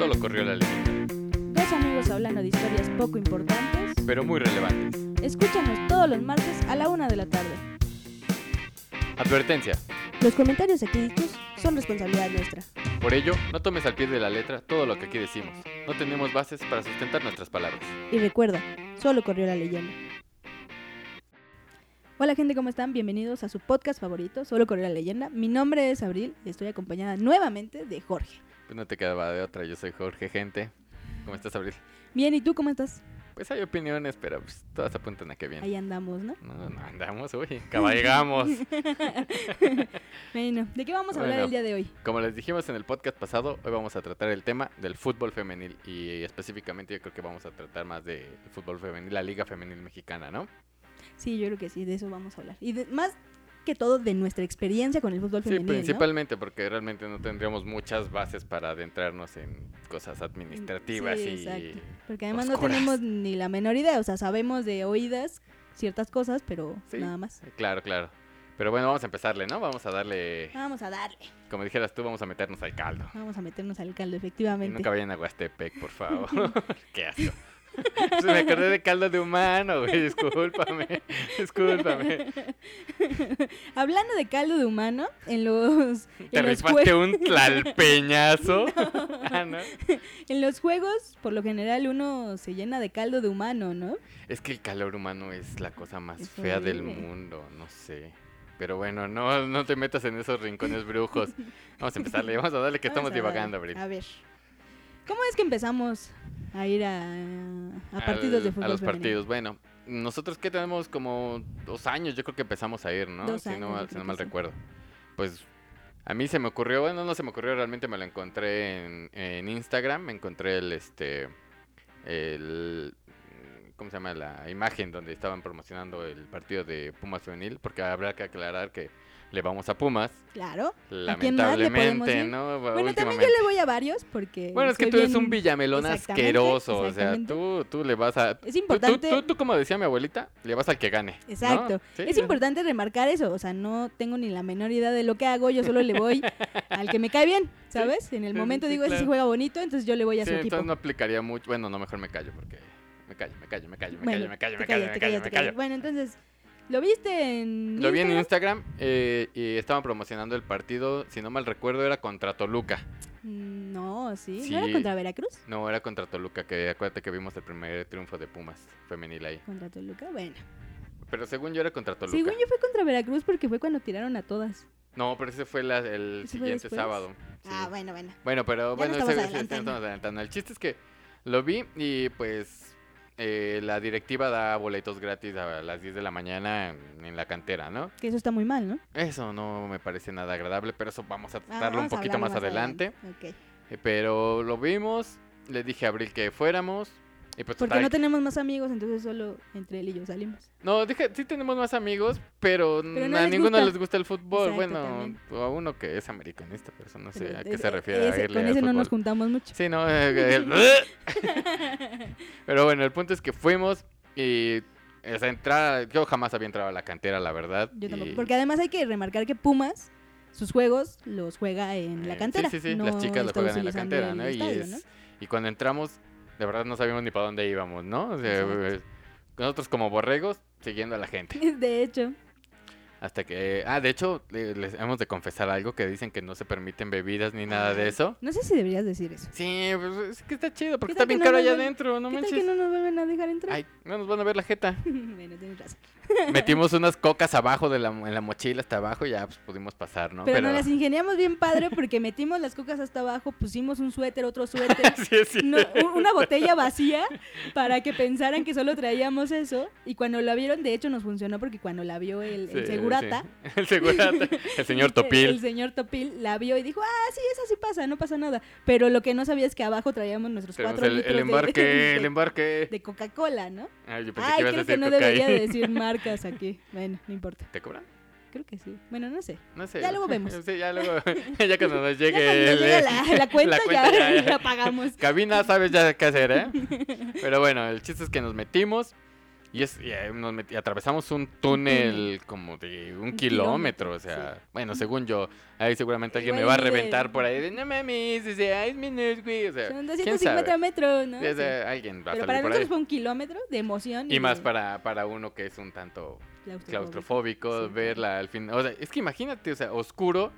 Solo corrió la leyenda, Dos amigos hablando de historias poco importantes. pero muy relevantes. Escúchanos todos los martes a la una de la tarde. Advertencia. Los comentarios aquí dichos son responsabilidad nuestra. Por ello, no tomes al pie de la letra todo lo que aquí decimos. No tenemos bases para sustentar nuestras palabras. Y recuerda, solo corrió la leyenda. Hola gente, ¿cómo están? Bienvenidos a su podcast favorito, Solo corrió la leyenda. Mi nombre es Abril y estoy acompañada nuevamente de Jorge. Pues no te quedaba de otra. Yo soy Jorge, gente. ¿Cómo estás, Abril? Bien, ¿y tú cómo estás? Pues hay opiniones, pero pues, todas apuntan a que bien. Ahí andamos, ¿no? No, no andamos, uy, cabalgamos. Bueno, ¿de qué vamos a hablar el día de hoy? Como les dijimos en el podcast pasado, hoy vamos a tratar el tema del fútbol femenil y específicamente yo creo que vamos a tratar más de fútbol femenil, la Liga Femenil Mexicana, ¿no? Sí, yo creo que sí, de eso vamos a hablar. Y de- más que todo de nuestra experiencia con el fútbol Sí, femenil, ¿no? principalmente porque realmente no tendríamos muchas bases para adentrarnos en cosas administrativas Sí, y exacto. Porque además no tenemos ni la menor idea, o sea, sabemos de oídas ciertas cosas, pero Sí. nada más. Claro, claro. Pero bueno, vamos a empezarle, ¿no? Vamos a darle, Vamos a darle, como dijeras tú, vamos a meternos al caldo. vamos a meternos al caldo, Y efectivamente. nunca vayan a Huastepec, por favor. Qué asco. Me acordé de caldo de humano, güey. Discúlpame. Discúlpame. Hablando de caldo de humano, en los, Te en rispaste un tlalpeñazo. Ah, ¿no? en los juegos, por lo general, uno se llena de caldo de humano, ¿no? Es que el calor humano es la cosa más Es fea del mundo, no sé. Pero bueno, no, no te metas en esos rincones brujos. Vamos a empezarle, vamos a darle que Vamos estamos divagando. Abril. A ver, ¿cómo es que empezamos a ir a, a partidos Al- de fútbol A los femenino? partidos, bueno. Nosotros que tenemos como dos años, yo creo que empezamos a ir, ¿no? Dos si años, no, si no mal sí. recuerdo. Pues a mí se me ocurrió, bueno, no se me ocurrió, realmente me lo encontré en, en Instagram, me encontré el, este, el, ¿cómo se llama? La imagen donde estaban promocionando el partido de Pumas Femenil, porque habrá que aclarar que le vamos a Pumas, Claro. ¿A quién más le podemos lamentablemente? ¿no? Bueno, también yo le voy a varios porque. Bueno, es que tú eres un villamelón asqueroso, o sea, tú, tú le vas a... Es tú- importante. Tú, tú, como decía mi abuelita, le vas al que gane. ¿no? Exacto. Sí, Es importante remarcar eso. O sea, no tengo ni la menor idea de lo que hago. Yo solo le voy al que me cae bien, ¿sabes? En el momento sí, digo, ese sí claro. juega bonito, entonces yo le voy a su equipo. entonces no aplicaría mucho. Bueno, no, mejor me callo porque me callo, me callo, me callo, me callo, me callo, me callo, me callo, me callo. Bueno, entonces, ¿lo viste en Lo vi en Instagram? Eh, y estaban promocionando el partido, si no mal recuerdo, era contra Toluca. Mm, No, sí. Sí. ¿No era contra Veracruz? No, era contra Toluca, que acuérdate que vimos el primer triunfo de Pumas femenil ahí. Contra Toluca, bueno. Pero según yo era contra Toluca. Según yo fue contra Veracruz porque fue cuando tiraron a todas. No, pero ese fue la- el ¿Ese fue siguiente sábado. sí. Ah, bueno, bueno. Bueno, pero Ya bueno, nos estamos ese- ese- adelantando. estamos adelantando. El chiste es que lo vi y pues eh, la directiva da boletos gratis a las 10 de la mañana en, en la cantera, ¿no? Que eso está muy mal, ¿no? Eso no me parece nada agradable, pero eso vamos a Ah, tratarlo un vamos poquito más adelante. Ok. Eh, Pero lo vimos, le dije a Abril que fuéramos. Y pues Porque total, no tenemos más amigos, entonces solo entre él y yo salimos. no, dije, sí tenemos más amigos, pero, Pero no a les ninguno gusta. les gusta el fútbol. Exacto, bueno, también. a uno que es americanista, pero eso no sé Pero a qué es- se refiere. a irle con ese no nos juntamos mucho. Sí, no. Pero bueno, el punto es que fuimos y. O sea, entrar. Yo jamás había entrado a la cantera, la verdad. Yo tampoco. y- Porque además hay que remarcar que Pumas, sus juegos los juega en la eh, cantera. Sí, sí, sí. no Las chicas lo está juegan en la cantera, ¿no? y cuando entramos, de verdad no sabíamos ni para dónde íbamos, ¿no? O sea, nosotros como borregos siguiendo a la gente. De hecho, Hasta que. Ah, de hecho, le- les hemos de confesar algo que dicen que no se permiten bebidas ni nada de eso. no sé si deberías decir eso. Sí, pues es que está chido, porque ¿Qué está tal bien no caro allá adentro, no ¿Qué tal manches. que no nos vuelven a dejar entrar? Ay, no nos van a ver la jeta. bueno, tienes razón. Metimos unas cocas abajo de la, en la mochila hasta abajo y ya pues, pudimos pasar, ¿no? Pero, nos las ingeniamos bien padre porque metimos las cocas hasta abajo, pusimos un suéter, otro suéter, sí, no, una botella vacía para que pensaran que solo traíamos eso. Y cuando la vieron, de hecho nos funcionó porque cuando la vio el, el segurata. El segurata. El señor El, Topil. señor Topil la vio y dijo, ah, sí, esa sí pasa, no pasa nada. Pero lo que no sabía es que abajo traíamos nuestros Tenemos cuatro el, litros el de- el embarque. de Coca-Cola, ¿no? Ay, yo pensé Ay, que ibas a creo que decir no cocaína. debería decir marcas aquí. Bueno, no importa. ¿Te cobran? Creo que sí. Bueno, no sé. No sé. Ya luego vemos. Sí, ya luego. ya cuando nos Ya llegue, cuando el- llegue la, la cuenta, cuenta, ya, la pagamos. Cabina, sabes ya qué hacer, ¿eh? Pero bueno, el chiste es que nos metimos Y, es, y, eh, nos meti- atravesamos un túnel como de un, Un kilómetro, kilómetro, o sea, sí. bueno, según yo, ahí seguramente alguien me Igual va a y de- reventar por ahí de, no mames, o sea, es güey, o sea, Son ¿quién 250 sabe? metros, ¿no? O sea, alguien va a Pero salir para nosotros fue un kilómetro de emoción. Y más de para, para uno que es un tanto claustrofóbico. claustrofóbico, Sí, verla al final. O sea, es que imagínate, o sea, oscuro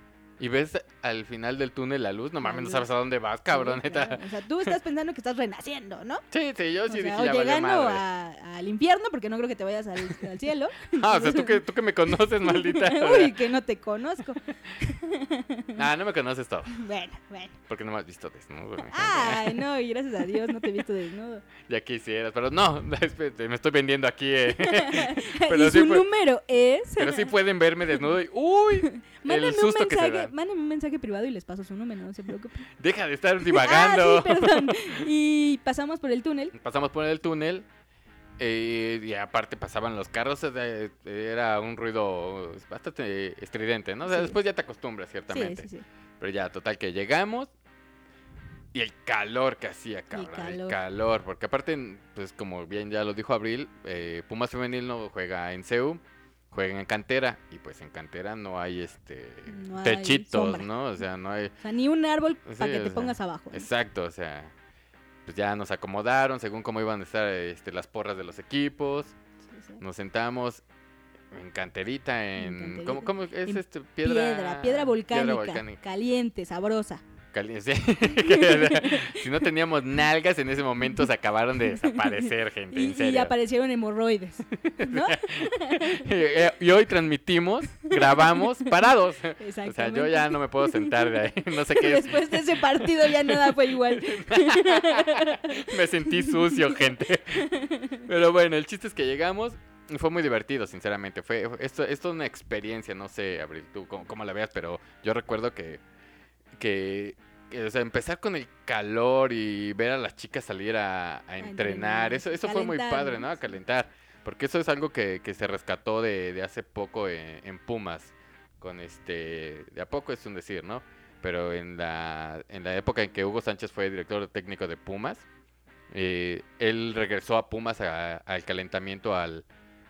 y ves al final del túnel la luz. No mames, no sabes a dónde vas, cabrón, Sí, neta. claro. O sea, tú estás pensando que estás renaciendo, ¿no? Sí, sí, yo O sí sea, dije, o ya llegando a- al infierno, porque no creo que te vayas al, al cielo. Ah, o sea, tú que, tú que me conoces, maldita. Uy, que no te conozco. Ah, no me conoces todo. Bueno, bueno. Porque no me has visto desnudo. Ay, no, y gracias a Dios no te he visto desnudo. Ya quisieras, pero no, me estoy vendiendo aquí. eh. Pero y sí su número es... Pero sí pueden verme desnudo y ¡Uy! El un, susto que se dan. Mándenme un mensaje privado y les paso su número, no se preocupen. Deja de estar divagando. Ah, sí, perdón. Y pasamos por el túnel. Pasamos por el túnel eh, y aparte pasaban los carros. Era un ruido bastante estridente, ¿no? O sea, Sí. después ya te acostumbras, ciertamente. sí, sí. Pero ya, total, que llegamos y el calor que hacía, cabrón. El calor. calor. porque aparte, pues como bien ya lo dijo Abril, eh, Pumas Femenil no juega en CEU, juega en cantera. Y pues en cantera no hay este No techitos. ¿no? O sea, no hay. O sea, ni un árbol Sí, para que te sea, pongas abajo. ¿no? Exacto, o sea, pues ya nos acomodaron según cómo iban a estar este, las porras de los equipos. Sí, sí. Nos sentamos en canterita, en... canterita. ¿Cómo, cómo es En este? Piedra, Piedra, piedra volcánica, volcánica. caliente, sabrosa. Si no teníamos nalgas en ese momento se acabaron de desaparecer, gente, Y, en y serio. aparecieron hemorroides, ¿no? y hoy transmitimos, grabamos, parados. O sea, yo ya no me puedo sentar de ahí. No sé qué es. Después de ese partido ya nada fue igual. Me sentí sucio, gente. Pero bueno, el chiste es que llegamos. y Fue muy divertido, sinceramente. Fue esto, esto es una experiencia, no sé, Abril, tú cómo, cómo la veas, pero yo recuerdo que, que, o sea, empezar con el calor y ver a las chicas salir a, a entrenar, eso, eso fue muy padre, ¿no? A calentar. Porque eso es algo que, que se rescató de, de hace poco en, en Pumas. Con este. De a poco es un decir, ¿no? Pero en la, en la época en que Hugo Sánchez fue director técnico de Pumas, eh, él regresó a Pumas a- al calentamiento al,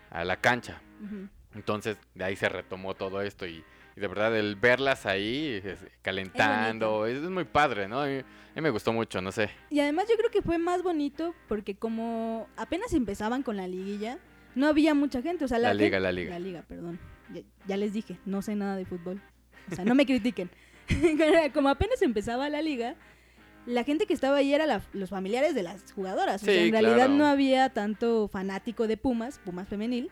a la cancha. Ujú. Entonces de ahí se retomó todo esto y, y de verdad el verlas ahí calentando es, es muy padre, ¿no? A mí, a mí me gustó mucho, no sé. Y además yo creo que fue más bonito porque como apenas empezaban con la liguilla, no había mucha gente. O sea, la, La liga, la liga. La liga, perdón. Ya, ya les dije, no sé nada de fútbol. O sea, no me critiquen. como apenas empezaba la liga, la gente que estaba ahí era la- los familiares de las jugadoras. O sea, en realidad claro. no había tanto fanático de Pumas, Pumas femenil.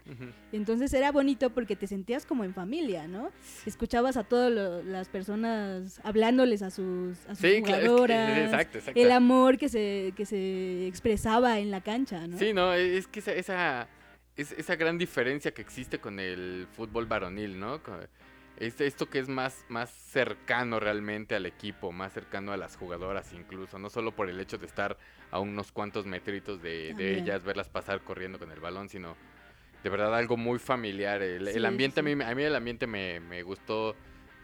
Entonces era bonito porque te sentías como en familia, ¿no? Escuchabas a todas las personas hablándoles a sus, a sus Sí, claro, es que- jugadoras. exacto, exacto. El amor que se, que se expresaba en la cancha, ¿no? Sí, no, es que esa, esa, es- esa gran diferencia que existe con el fútbol varonil, ¿no? Es esto que es más, más cercano realmente al equipo, más cercano a las jugadoras incluso, no solo por el hecho de estar a unos cuantos metritos de, de ellas, verlas pasar corriendo con el balón, sino de verdad algo muy familiar. El, ambiente, sí. a, mí, me- a mí el ambiente me, me gustó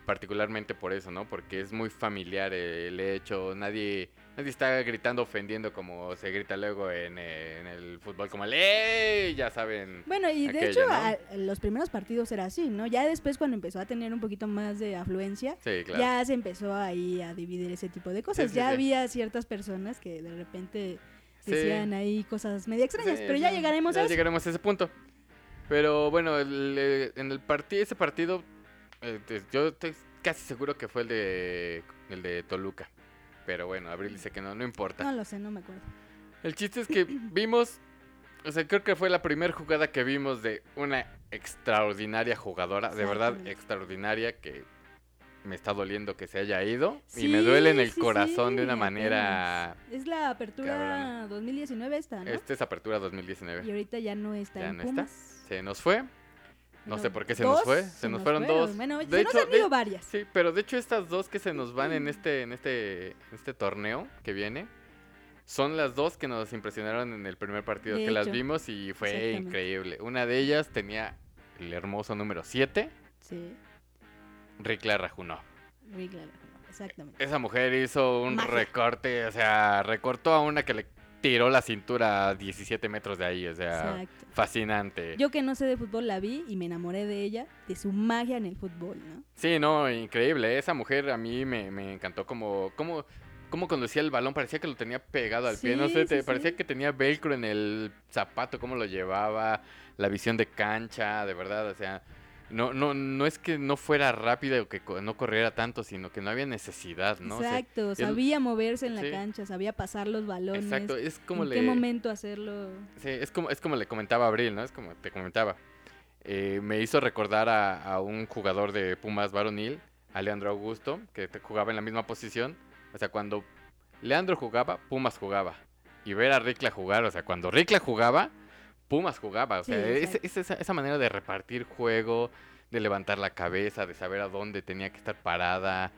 particularmente por eso, ¿no? Porque es muy familiar el hecho, nadie nadie está gritando ofendiendo como se grita luego en, eh, en el fútbol como el ¡Ey! ya saben. Bueno, y de Aquella, hecho ¿no? a- los primeros partidos era así, ¿no? Ya después cuando empezó a tener un poquito más de afluencia, Sí, claro. ya se empezó ahí a dividir ese tipo de cosas. sí, ya había ciertas personas que de repente decían ahí cosas medio extrañas, pero ya llegaremos ya a eso. llegaremos a ese punto. Pero bueno, el, eh, en el partido, ese partido, eh, yo estoy casi seguro que fue el de el de Toluca. Pero bueno, Abril dice que no, no importa. No lo sé, no me acuerdo. El chiste es que vimos, o sea, creo que fue la primera jugada que vimos de una extraordinaria jugadora, de verdad extraordinaria, que me está doliendo que se haya ido y me duele en el Sí, sí, corazón de una manera... Es la apertura cabrona. 2019 esta, ¿no? Esta es apertura Y 2019. ahorita ya no está Ya en no está. Se nos fue. No sé por qué se dos nos fue. Se, nos, fueron dos. Bueno, De se nos hecho, han ido de- varias. Sí, pero de hecho estas dos que se nos van en este, en este, en este torneo que viene, son las dos que nos impresionaron en el primer partido De que las vimos y fue increíble. Una de ellas tenía el hermoso número 7, Sí, Rikla Rajunov. Rick Lalajano, exactamente. Esa mujer hizo un Magia. recorte, o sea, recortó a una que le tiró la cintura a 17 metros de ahí, o sea, Exacto. fascinante. Yo que no sé de fútbol la vi y me enamoré de ella, de su magia en el fútbol, ¿no? Sí, no, increíble. Esa mujer a mí me, me encantó como, como, como conducía el balón. Parecía que lo tenía pegado al pie. No sé, sí, te, sí. parecía que tenía velcro en el zapato, cómo lo llevaba, la visión de cancha, de verdad. O sea, no, no, no es que no fuera rápida o que no corriera tanto, sino que no había necesidad, ¿no? O sea, Exacto, sabía moverse en la sí. cancha, sabía pasar los balones, exacto, es como en le... qué momento hacerlo. Sí, es como, es como le comentaba Abril, ¿no? Es como te comentaba. Eh, me hizo recordar a, a un jugador de Pumas varonil, a Leandro Augusto, que jugaba en la misma posición. O sea, cuando Leandro jugaba, Pumas jugaba. Y ver a Ricla jugar, o sea, cuando Ricla jugaba, Pumas jugaba. O Sí, sea, es esa, esa manera de repartir juego, de levantar la cabeza, de saber a dónde tenía que estar parada.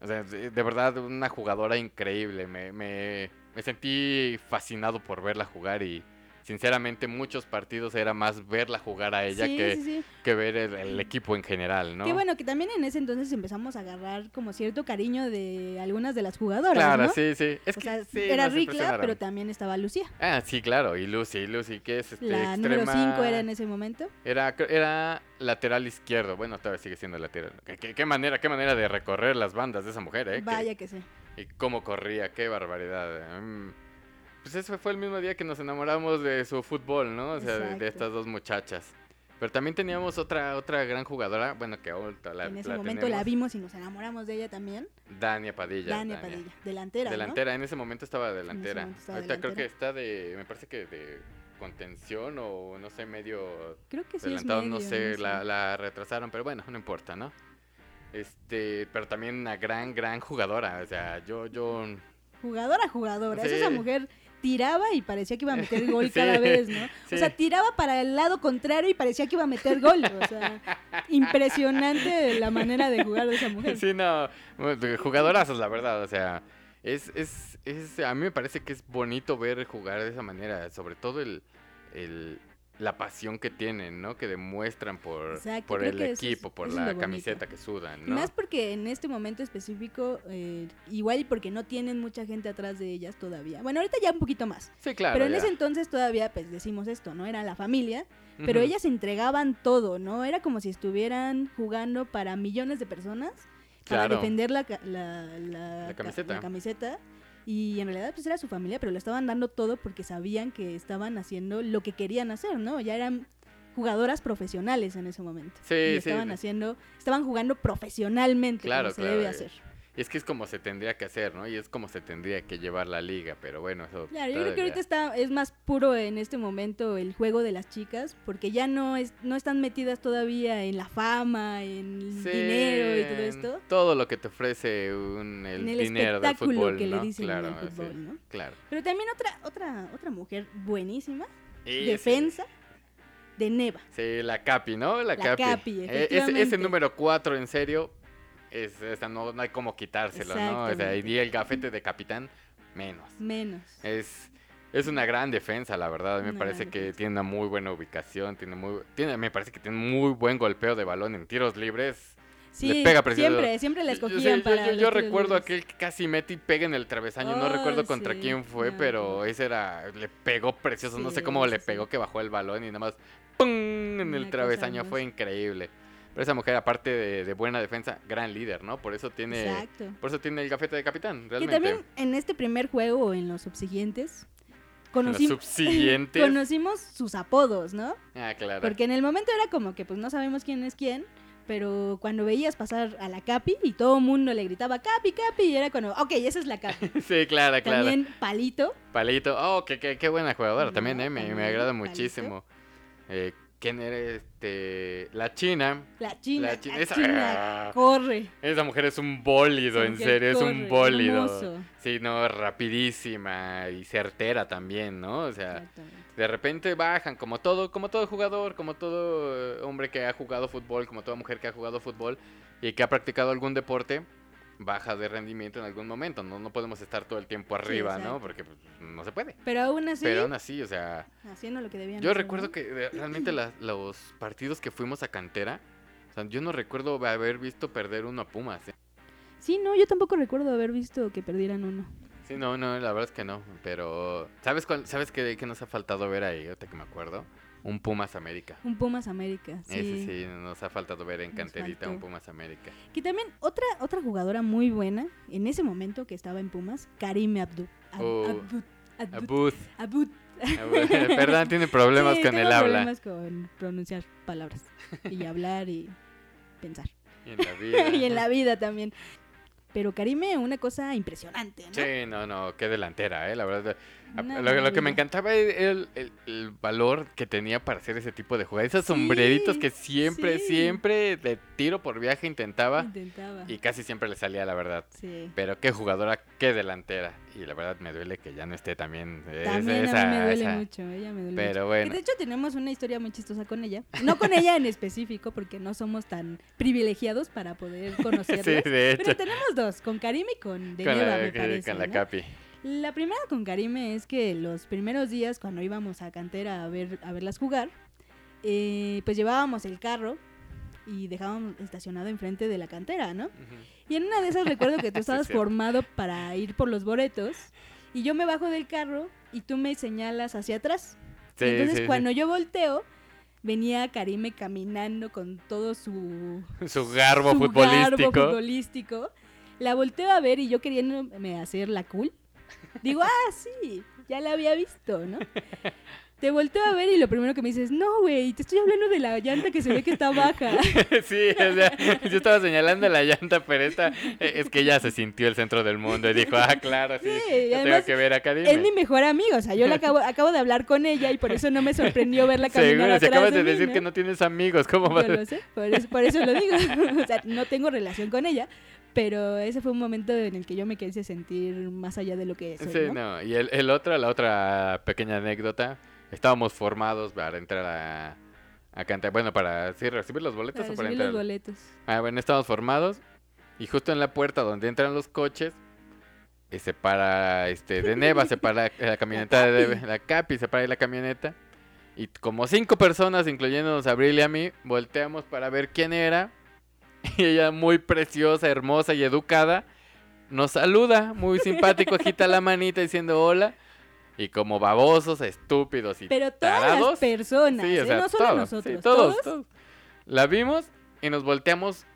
O sea, de, de verdad, una jugadora increíble. Me, me, me sentí fascinado por verla jugar y sinceramente muchos partidos era más verla jugar a ella sí, que, sí, sí. que ver el, el equipo en general, ¿no? Qué bueno que también en ese entonces empezamos a agarrar como cierto cariño de algunas de las jugadoras, Claro, ¿no? sí, sí. Es o que sea, era Ricla, pero también estaba Lucía. Ah, sí, claro. Y Lucy, Lucy, que es este, La extrema... número 5 era en ese momento. Era, era lateral izquierdo. Bueno, todavía sigue siendo lateral. ¿Qué, qué- qué manera, qué manera de recorrer las bandas de esa mujer, ¿eh? Que- Vaya que sí. y cómo corría, qué barbaridad. Mm, Pues ese fue el mismo día que nos enamoramos de su fútbol, ¿no? O sea, de, estas dos muchachas. Pero también teníamos otra otra gran jugadora, bueno, que aún la, en ese la momento la vimos y nos enamoramos de ella también. Dania Padilla. Dania Padilla, delantera, ¿no? Delantera, en ese momento estaba delantera. momento estaba Ahorita creo que está de, me parece que de contención o no sé, medio Creo que sí adelantado, es no sé, no La, la retrasaron, pero bueno, no importa, ¿no? Este, pero también una gran, gran jugadora, o sea, yo, yo, Jugadora, jugadora. Es Sí. esa mujer tiraba y parecía que iba a meter gol Sí, cada vez, ¿no? sí. O sea, tiraba para el lado contrario y parecía que iba a meter gol. O sea, impresionante la manera de jugar de esa mujer. sí, no, jugadorazos, la verdad, o sea, es, es, es, a mí me parece que es bonito ver jugar de esa manera, sobre todo el, el la pasión que tienen, ¿no? Que demuestran por, Exacto, por el es- equipo, por la camiseta que sudan, ¿no? Más porque en este momento específico, eh, igual y porque no tienen mucha gente atrás de ellas todavía. Bueno, ahorita ya un poquito más. Sí, claro. pero en ya. ese entonces todavía, pues decimos esto, ¿no? Era la familia, pero ellas entregaban todo, ¿no? Era como si estuvieran jugando para millones de personas para Claro. defender la, la, la, La ca- camiseta. la camiseta. Y en realidad pues era su familia, pero lo estaban dando todo porque sabían que estaban haciendo lo que querían hacer, ¿no? Ya eran jugadoras profesionales en ese momento. Sí, y sí. estaban haciendo, estaban jugando profesionalmente Claro, como se claro, debe hacer. Y es que es como se tendría que hacer, ¿no? Y es como se tendría que llevar la liga, pero bueno, eso. Claro, yo creo que ahorita está, es más puro en este momento el juego de las chicas, porque ya no es, no están metidas todavía en la fama, en el Sí, dinero y todo esto. Todo lo que te ofrece un, el, En el dinero del espectáculo fútbol, que le ¿no? dicen en el claro, fútbol, sí, ¿no? Claro. Pero también otra, otra, otra mujer buenísima, Y defensa, de Neva. Sí, la Capi, ¿no? La, La Capi. Capi, Eh, ese, número 4, en serio, es, esa no, no hay como quitárselo, ¿no? O sea, y el gafete de capitán, menos. Menos. Es, es una gran defensa, la verdad. A mí me parece que defensa. tiene una muy buena ubicación, tiene muy, tiene, me parece que tiene muy buen golpeo de balón en tiros libres. Sí, pega precioso. siempre, siempre la Yo- yo para yo- recuerdo libres. aquel que casi mete y pega en el travesaño. no recuerdo contra sí, quién fue, pero ese era. Le pegó precioso. no sé cómo le pegó que bajó el balón y nada más. ¡Pum! En el travesaño. Fue increíble. Pero esa mujer, aparte de, de buena defensa, gran líder, ¿no? Por eso tiene. Exacto. Por eso tiene el gafete de capitán, Que realmente. también en este primer juego o en los subsiguientes, los conocimos sus apodos, ¿no? Ah, claro. Porque en el momento era como que pues no sabemos quién es quién, pero cuando veías pasar a la Capi y todo el mundo le gritaba Capi, Capi, y era cuando, ok, esa es la Capi. Sí, claro, claro. También Palito, Palito. Oh, qué, qué, qué buena jugadora. No, también, eh. Me, me agrada muchísimo. Eh, ¿Quién era este? La China. la China, La la China, China, esa- corre. Esa mujer es un bólido, en serio, es un bólido. hermoso. Sí, no, rapidísima y certera también, ¿no? O sea, de repente bajan como todo, como todo jugador, como todo eh, hombre que ha jugado fútbol, como toda mujer que ha jugado fútbol y que ha practicado algún deporte, baja de rendimiento en algún momento. No, no podemos estar todo el tiempo arriba, ¿no? Porque pues, no se puede. Pero aún así, Pero aún así, o sea, haciendo lo que debían yo recuerdo ¿no? que eh, realmente la- los partidos que fuimos a cantera, o sea, yo no recuerdo haber visto perder uno a Pumas. ¿eh? Sí, no, yo tampoco recuerdo haber visto que perdieran uno. Sí, no, no, la verdad es que no. Pero, ¿sabes cuál, ¿sabes qué, qué nos ha faltado ver ahí? Ahorita que me acuerdo. Un Pumas América. Un Pumas América, sí. Ese sí, nos ha faltado ver en Nos canterita un. Pumas América. Que también otra, otra jugadora muy buena en ese momento que estaba en Pumas, Karime Abdul. Ab- Oh. Abdul- Abud. Abud. Perdón, tiene problemas Sí, con el habla. problemas con pronunciar palabras y hablar y pensar. Y en la vida. y en la vida también. Pero Karime, una cosa impresionante, ¿no? Sí, no, no, qué delantera, eh, la verdad. A- Una Lo, lo que me encantaba era el, el- el valor que tenía para hacer ese tipo de jugadas. Esos sombreritos que siempre, sí. siempre de tiro por viaje intentaba Intentaba. y casi siempre le salía, la verdad. Sí. Pero qué jugadora, qué delantera. Y la verdad me duele que ya no esté también. También esa- a mí me duele esa- mucho, ella me duele mucho. Pero Que bueno, de hecho tenemos una historia muy chistosa con ella. No con ella en específico, porque no somos tan privilegiados para poder conocerla. sí, de hecho. Pero tenemos dos, con Karime y con Con Deneva, la, me parece. con la ¿no? Capi. La primera con Karime es que los primeros días cuando íbamos a cantera a ver a verlas jugar, eh, pues llevábamos el carro y dejábamos estacionado enfrente de la cantera, ¿no? Ujú. Y en una de esas recuerdo que tú Sí, estabas cierto. formado para ir por los boletos y yo me bajo del carro y tú me señalas hacia atrás. Sí, y entonces sí, sí. cuando yo volteo, venía Karime caminando con todo su, Su garbo su futbolístico. garbo futbolístico. La volteo a ver y yo queriéndome hacer la cool. Digo, ah, sí, ya la había visto, ¿no? Te volteo a ver y lo primero que me dices, no, güey, te estoy hablando de la llanta que se ve que está baja. sí, o sea, yo estaba señalando la llanta, pero esta eh, es que ella se sintió el centro del mundo y dijo, ah, claro, sí, Sí, yo además tengo que ver a Karime. Es mi mejor amiga, o sea, yo la acabo, acabo de hablar con ella y por eso no me sorprendió verla caminar Seguro, si atrás acabas de mí, decir ¿no? que no tienes amigos, ¿cómo vas Yo lo sé, por eso, por eso lo digo. o sea, no tengo relación con ella, pero ese fue un momento en el que yo me quise sentir más allá de lo que soy, Sí, ¿no? no. Y el, el otro, la otra pequeña anécdota, estábamos formados para entrar a, a cantar, bueno, para sí, recibir los boletos Para o para recibir entrar. los boletos. Ah, bueno, estábamos formados y justo en la puerta donde entran los coches, eh, se para este de Neva, se para la camioneta de Capi. la Capi, se para ahí la camioneta. Y como cinco personas, incluyéndonos a Abril y a mí, volteamos para ver quién era. Y ella, muy preciosa, hermosa y educada, nos saluda, muy simpático, agita la manita diciendo hola. Y como babosos, estúpidos y Pero todas tarados, las personas, Sí, o ¿eh? sea, no solo todos, nosotros, sí, todos, todos todos. La vimos y nos volteamos,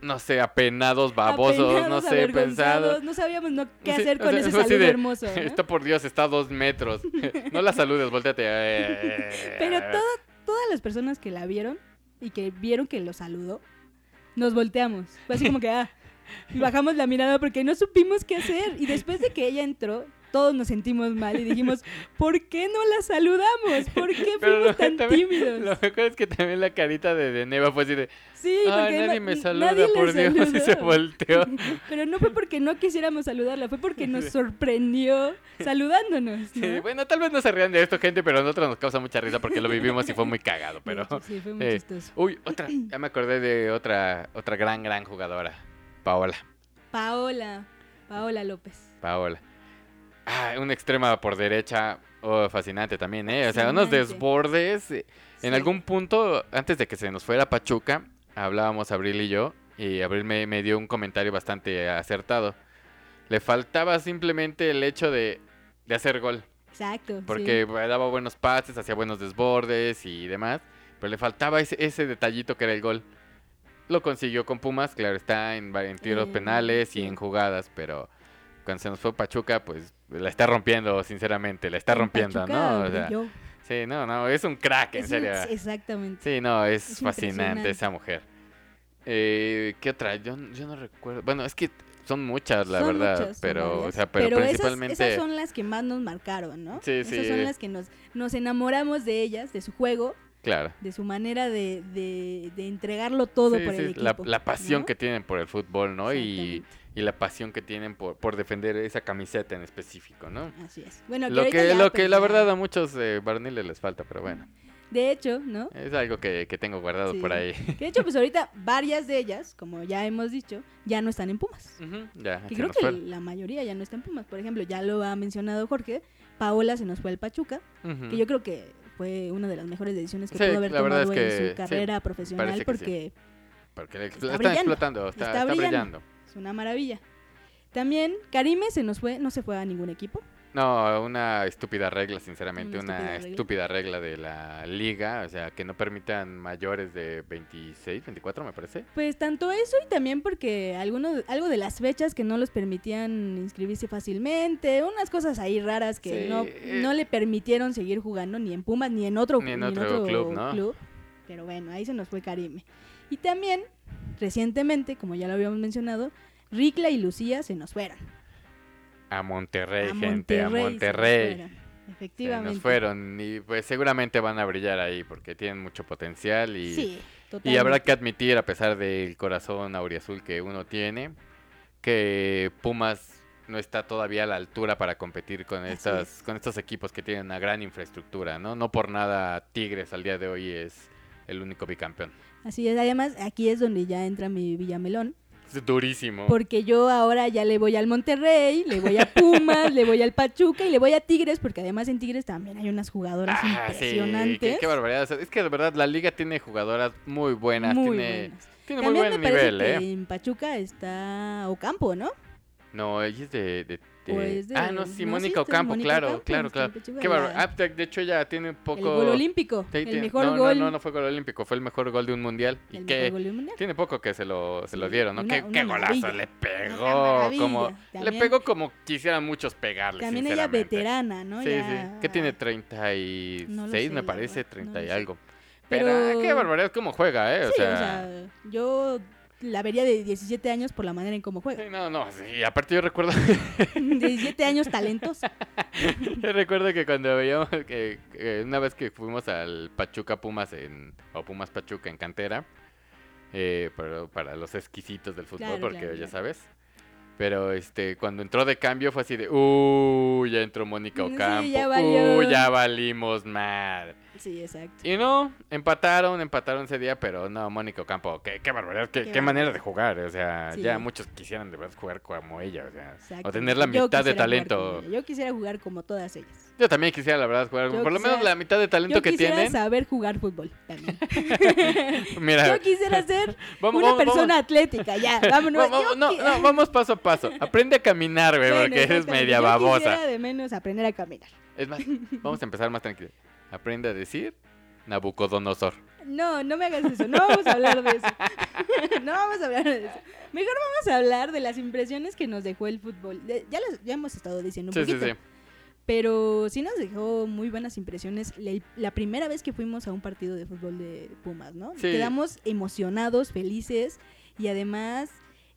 no sé, apenados, babosos, no sé, pensados. No sabíamos no, qué Sí, hacer o con sea, ese saludo de, hermoso. ¿no? Esto por Dios está a dos metros. no la saludes, volteate. eh, Pero todo- todas las personas que la vieron y que vieron que lo saludó, nos volteamos. Fue así como que, ah, y bajamos la mirada porque no supimos qué hacer. Y después de que ella entró, todos nos sentimos mal y dijimos, ¿por qué no la saludamos? ¿Por qué fuimos tan también- tímidos? lo mejor es que también la carita de, de Neva fue así de, Sí, ay, nadie me saluda, nadie por Dios, y se volteó. Pero no fue porque no quisiéramos saludarla, fue porque nos sorprendió saludándonos. Sí, ¿no? bueno, tal vez no se rían de esto, gente, pero a nosotros nos causa mucha risa porque lo vivimos y fue muy cagado, pero... sí, fue muy eh, chistoso. Uy, otra, ya me acordé de otra, otra gran, gran jugadora, Paola. Paola, Paola López. Paola. Ah, una extrema por derecha. Oh, fascinante también, ¿eh? O sea, unos desbordes. eh, En algún punto, antes de que se nos fuera Pachuca, hablábamos Abril y yo. Y Abril me, me dio un comentario bastante acertado. Le faltaba simplemente el hecho de, de hacer gol. Exacto. sí. Porque daba buenos pases, hacía buenos desbordes y demás. Pero le faltaba ese, ese detallito que era el gol. Lo consiguió con Pumas, claro, está en, en tiros Eh, penales y en jugadas, pero cuando se nos fue Pachuca, pues la está rompiendo, sinceramente, la está En rompiendo, Pachuca ¿no? O sea, brilló. sí, no, no, es un crack, en un- serio. Exactamente. Sí, no, es, Es fascinante esa mujer. Eh, ¿Qué otra? Yo, yo no recuerdo. Bueno, es que son muchas, la Son verdad, muchas, pero, o sea, pero, esas- principalmente... Esas, son las que más nos marcaron, ¿no? Sí, Esas sí. son las que nos, nos enamoramos de ellas, de su juego, Claro. de su manera de, de, de entregarlo todo Sí, por sí, el equipo. la, la pasión ¿no? que tienen por el fútbol, ¿no? Y. y la pasión que tienen por, por defender esa camiseta en específico, ¿no? Así es. Bueno, Lo que, lo pues, que la verdad a muchos eh, varoniles les falta, pero bueno, De hecho, ¿no? es algo que, que tengo guardado por ahí. Que de hecho, pues ahorita varias de ellas, como ya hemos dicho, ya no están en Pumas. Ya, se creo que fue. la mayoría ya no está en Pumas. Por ejemplo, ya lo ha mencionado Jorge, Paola se nos fue al Pachuca, que yo creo que fue una de las mejores decisiones que Sí, pudo haber tomado es que en su carrera profesional porque Porque le- está explotando, está, está está brillando. brillando. Es una maravilla. También Karime se nos fue, no se fue a ningún equipo. No, una estúpida regla, sinceramente, Una una, estúpida estúpida regla de la liga, o sea, que no permitan mayores de 26, 24, me parece. Pues tanto eso y también porque alguno, algo de las fechas que no los permitían inscribirse fácilmente, unas cosas ahí raras que Sí, no, eh. no le permitieron seguir jugando ni en Pumas ni en otro, Ni en otro club, ¿no? Pero bueno, ahí se nos fue Karime. Y también, recientemente, como ya lo habíamos mencionado, Ricla y Lucía se nos fueron. A Monterrey, a gente, a se nos Monterrey. fueron, Se Efectivamente. nos fueron y pues seguramente van a brillar ahí porque tienen mucho potencial y, Sí, y habrá que admitir, a pesar del corazón auriazul que uno tiene, que Pumas no está todavía a la altura para competir con Así estas es. con estos equipos que tienen una gran infraestructura, ¿no? No por nada Tigres al día de hoy es el único bicampeón. Así es, además aquí es donde ya entra mi Villamelón. Es durísimo. Porque yo ahora ya le voy al Monterrey, le voy a Pumas, le voy al Pachuca y le voy a Tigres, porque además en Tigres también hay unas jugadoras Ah, sí, impresionantes. qué, qué barbaridad. O sea, es que de verdad la liga tiene jugadoras muy buenas, muy tiene, buenas. tiene muy buen me parece nivel, que ¿eh? en Pachuca está Ocampo, ¿no? No, ella es de... de- de- O es de- Ah, no, sí, Mónica está Ocampo, Mónica claro, Ocampo, claro, está claro. Qué la- Ah, de, hecho ya tiene un poco... El gol olímpico, Sí, el tiene- mejor no, gol. No, no, no fue gol olímpico, fue el mejor gol de un mundial. Y el que gol del mundial. tiene poco que se lo, se lo dieron, ¿no? una- qué, una qué golazo le pegó. Como, le pegó como quisieran muchos pegarle, También ella veterana, ¿no? Sí, Ya- sí. ¿Qué tiene? 36, No sé, me parece, verdad, 30 no y algo. Pero, Pero- qué barbaridad cómo juega, ¿eh? O Sí, sea, o sea, yo la vería de 17 años por la manera en cómo juega. sí, no, no, sí, aparte yo recuerdo, 17 años talentos. yo recuerdo que cuando veíamos que, que una vez que fuimos al Pachuca Pumas en, o Pumas Pachuca en cantera, eh, pero para los exquisitos del fútbol, Claro, porque claro, ya claro. sabes. Pero este, cuando entró de cambio fue así de, uh, ya entró Mónica Sí, Ocampo, ya valió. uh, ya valimos madre. Sí, exacto. Y no, empataron, empataron ese día, pero no, Mónica Ocampo, qué, qué barbaridad, qué, Qué qué manera de jugar, o sea, Sí. ya muchos quisieran de verdad jugar como ella, o sea, exacto. o tener la Yo mitad de quisiera talento. Yo quisiera jugar como todas ellas. Yo también quisiera, la verdad, jugar, Yo por lo menos quisiera- la mitad de talento Yo que quisiera tienen. saber jugar fútbol también. Mira, Yo quisiera ser vamos, una vamos, persona vamos. atlética, ya, vámonos. Vamos, Yo no, no, vamos paso a paso. Aprende a caminar, güey, Bueno, porque eres media Yo babosa. quisiera de menos aprender a caminar. Es más, vamos a empezar más tranquilo. Aprende a decir Nabucodonosor. No, no me hagas eso. No vamos a hablar de eso. no vamos a hablar de eso. Mejor vamos a hablar de las impresiones que nos dejó el fútbol. Ya, las- ya hemos estado diciendo un Sí, sí, poquito. sí. Pero sí nos dejó muy buenas impresiones la, la primera vez que fuimos a un partido de fútbol de Pumas, ¿no? Sí. Quedamos emocionados, felices y además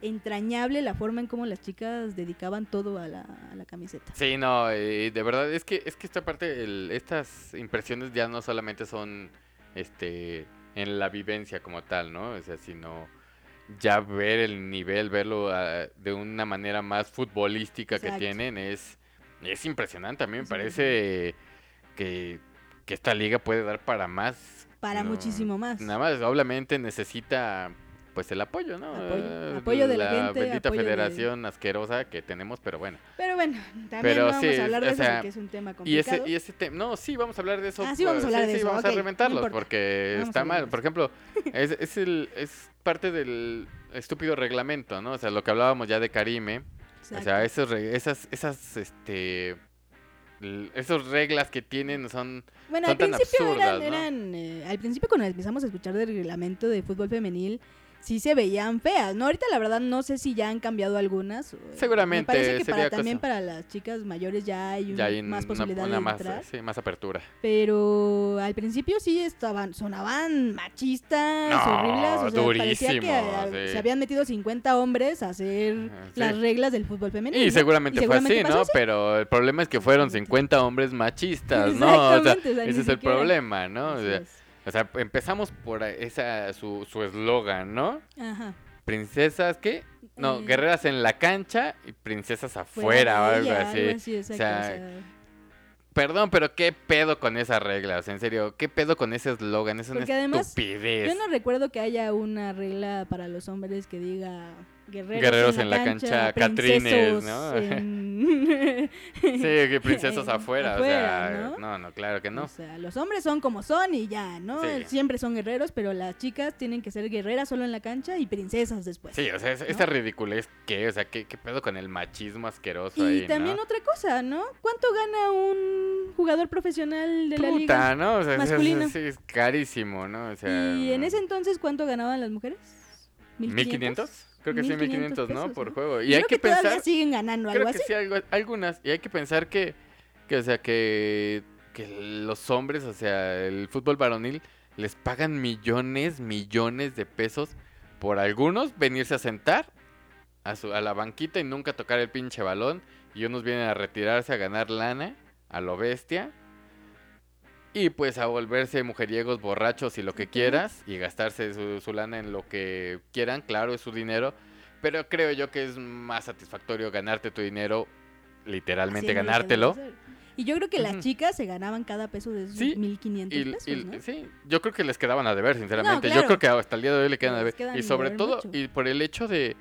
entrañable la forma en cómo las chicas dedicaban todo a la, a la camiseta. Sí, no, eh, de verdad, es que, es que esta parte, el- estas impresiones ya no solamente son este en la vivencia como tal, ¿no? O sea, sino ya ver el nivel, verlo ah, de una manera más futbolística que tienen es, es impresionante. A mí me parece que, que esta liga puede dar para más. Para No, muchísimo más. Nada más, obviamente necesita pues el apoyo, ¿no? Apoyo, Eh, apoyo de la gente, bendita apoyo de- federación asquerosa que tenemos, pero bueno. Pero bueno, también Pero vamos sí, a hablar de eso sea, porque es un tema Y complicado. ese, y ese tema, no, sí, vamos a hablar de eso. Ah, sí, vamos a pues, hablar de sí, eso, vamos a reventarlos porque Vamos está mal. Por ejemplo, es, es, el, es parte del estúpido reglamento, ¿no? O sea, lo que hablábamos ya de Karime. O sea, esos, esas, esas, este, esas reglas que tienen son... Bueno, son al tan principio eran, absurdas, ¿no? eran, eh, al principio cuando empezamos a escuchar del reglamento de fútbol femenil, sí se veían feas, ¿no? Ahorita la verdad no sé si ya han cambiado algunas. eh, Seguramente, Me parece que para, también cosa- para las chicas mayores ya hay, Ya una- hay más posibilidad una de más, entrar. sí, más apertura. Pero al principio sí estaban, sonaban machistas, No, horribles. O sea, parecía que durísimo, sí. se habían metido 50 hombres a hacer sí. las reglas del fútbol femenil. Y seguramente, Y fue así, ¿no? Pero el problema es que fueron Exactamente. 50 hombres machistas, ¿no? O sea, ese es el problema, ¿no? O sea. O sea, empezamos por esa su su eslogan, ¿no? Ajá. Princesas, ¿qué? No, Eh, guerreras en la cancha y princesas fuera afuera o algo así. exacto, sea, o sea, Perdón, pero ¿qué pedo con esa regla? O sea, en serio, ¿qué pedo con ese eslogan? Es una Porque además, estupidez. Yo no recuerdo que haya una regla para los hombres que diga guerreros, Guerreros en la cancha, catrines, princesos ¿no? en- Sí, que princesos en- afuera, o afuera, sea, ¿no? no, no, claro que no. O sea, los hombres son como son y ya, ¿no? Sí. Siempre son guerreros, pero las chicas tienen que ser guerreras solo en la cancha y princesas después. Sí, o sea, es- ¿no? esta ridiculez, ¿qué? O sea, ¿qué, qué pedo con el machismo asqueroso Y ahí, también no? otra cosa, ¿no? ¿Cuánto gana un jugador profesional de la liga? Puta, ¿no? O sea, es- es- masculino. sí, es carísimo, ¿no? O sea, Y en ese entonces, ¿cuánto ganaban las mujeres? ¿1500? Creo que sí, 1500, ¿no? pesos, Por juego. Y Creo hay que, todavía pensar, siguen ganando creo algo que así. sí, algo- algunas, y hay que pensar que, que, o sea, que, que los hombres, o sea, el fútbol varonil, les pagan millones, millones de pesos por algunos venirse a sentar a, su, a la banquita y nunca tocar el pinche balón, y unos vienen a retirarse a ganar lana, a lo bestia, y pues a volverse mujeriegos, borrachos y lo que quieras, y gastarse su, su lana en lo que quieran, claro, es su dinero, pero creo yo que es más satisfactorio ganarte tu dinero, literalmente ganártelo. Y yo creo que las chicas se ganaban cada peso de esos Sí, 1500 Y, pesos, y- ¿no? sí, yo creo que les quedaban a deber, sinceramente. Yo claro. creo que hasta el día de hoy le quedan a Les deber. quedan Y sobre deber todo, mucho. y por el hecho de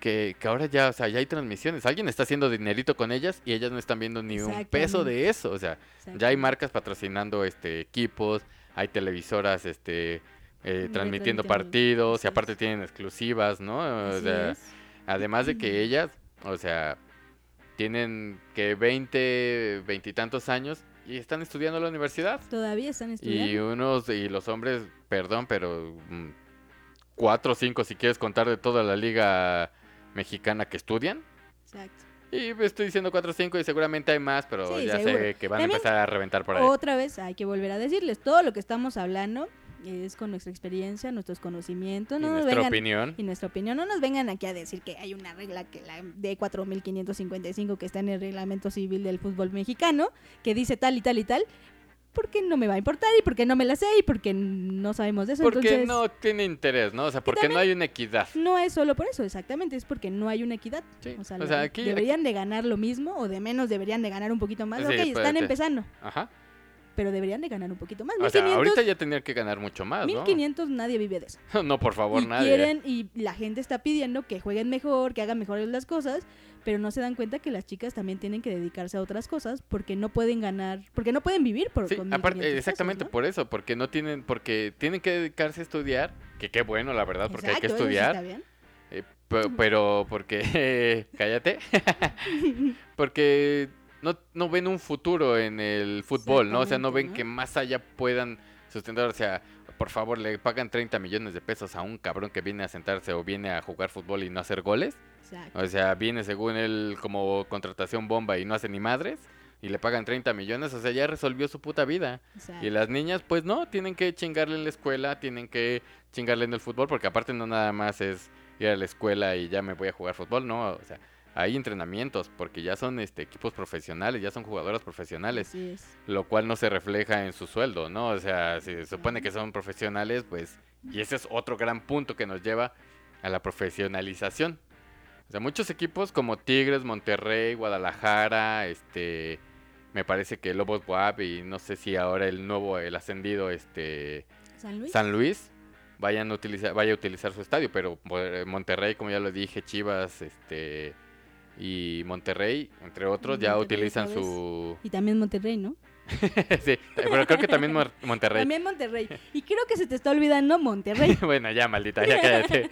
que, que ahora ya, o sea, ya hay transmisiones. Alguien está haciendo dinerito con ellas y ellas no están viendo ni un peso de eso. O sea, ya hay marcas patrocinando este equipos, hay televisoras este eh, transmitiendo partidos y aparte tienen exclusivas, ¿no? O sea. Además de que ellas, o sea, tienen que 20, veintitantos años y están estudiando en la universidad. Todavía están Y estudiando. unos, y los hombres, perdón, pero mm, cuatro o cinco si quieres contar de toda la liga mexicana que estudian. Exacto. Y estoy diciendo cuatro o cinco y seguramente hay más, pero Sí, ya seguro. sé que van También, a empezar a reventar por ahí. Otra vez hay que volver a decirles, todo lo que estamos hablando es con nuestra experiencia, nuestros conocimientos, y no nos nuestra vengan opinión. y nuestra opinión. No nos vengan aquí a decir que hay una regla que la de 4555 que está en el reglamento civil del fútbol mexicano que dice tal y tal y tal. Porque no me va a importar y porque no me la sé y porque no sabemos de eso. Porque Entonces, no tiene interés, ¿no? O sea, porque no hay una equidad. no es solo por eso, exactamente, es porque no hay una equidad. Sí, O sea, o la- sea, aquí- deberían de ganar lo mismo o de menos deberían de ganar un poquito más. Sí, ok, están empezando, Ajá. pero deberían de ganar un poquito más. O sea, 1500, ahorita ya tendrían que ganar mucho más, ¿no? 1500 nadie vive de eso. no, por favor, y nadie. quieren y la gente está pidiendo que jueguen mejor, que hagan mejores las cosas, pero no se dan cuenta que las chicas también tienen que dedicarse a otras cosas porque no pueden ganar, porque no pueden vivir por Sí, con aparte, 1500 exactamente pesos, ¿no? por eso, porque no tienen, porque tienen que dedicarse a estudiar, que qué bueno, la verdad, porque hay que estudiar, está bien. eh, pe- pero porque, cállate, porque no, no ven un futuro en el fútbol, ¿no? O sea, no ven que más allá puedan sustentar, o sea, por favor, le pagan 30 millones de pesos a un cabrón que viene a sentarse o viene a jugar fútbol y no hacer goles. Exacto. O sea, viene según él como contratación bomba y no hace ni madres. Y le pagan 30 millones, o sea, ya resolvió su puta vida. exacto. Y las niñas, pues no, tienen que chingarle en la escuela, tienen que chingarle en el fútbol, porque aparte no nada más es ir a la escuela y ya me voy a jugar fútbol, no, o sea, hay entrenamientos, porque ya son este equipos profesionales, ya son jugadoras profesionales, Así es. lo cual no se refleja en su sueldo, ¿no? O sea, si se supone que son profesionales, pues, y ese es otro gran punto que nos lleva a la profesionalización. O sea, muchos equipos como Tigres, Monterrey, Guadalajara, este, me parece que Lobos Guap y no sé si ahora el nuevo, el ascendido, este, San Luis. San Luis, vayan a utilizar, vaya a utilizar su estadio, pero eh, Monterrey, como ya lo dije, Chivas, este, y Monterrey, entre otros, ya Monterrey utilizan su, Y también Monterrey, ¿no? sí, pero creo que también Mon- Monterrey. También Monterrey. Y creo que se te está olvidando Monterrey. bueno, ya maldita, ya cállate.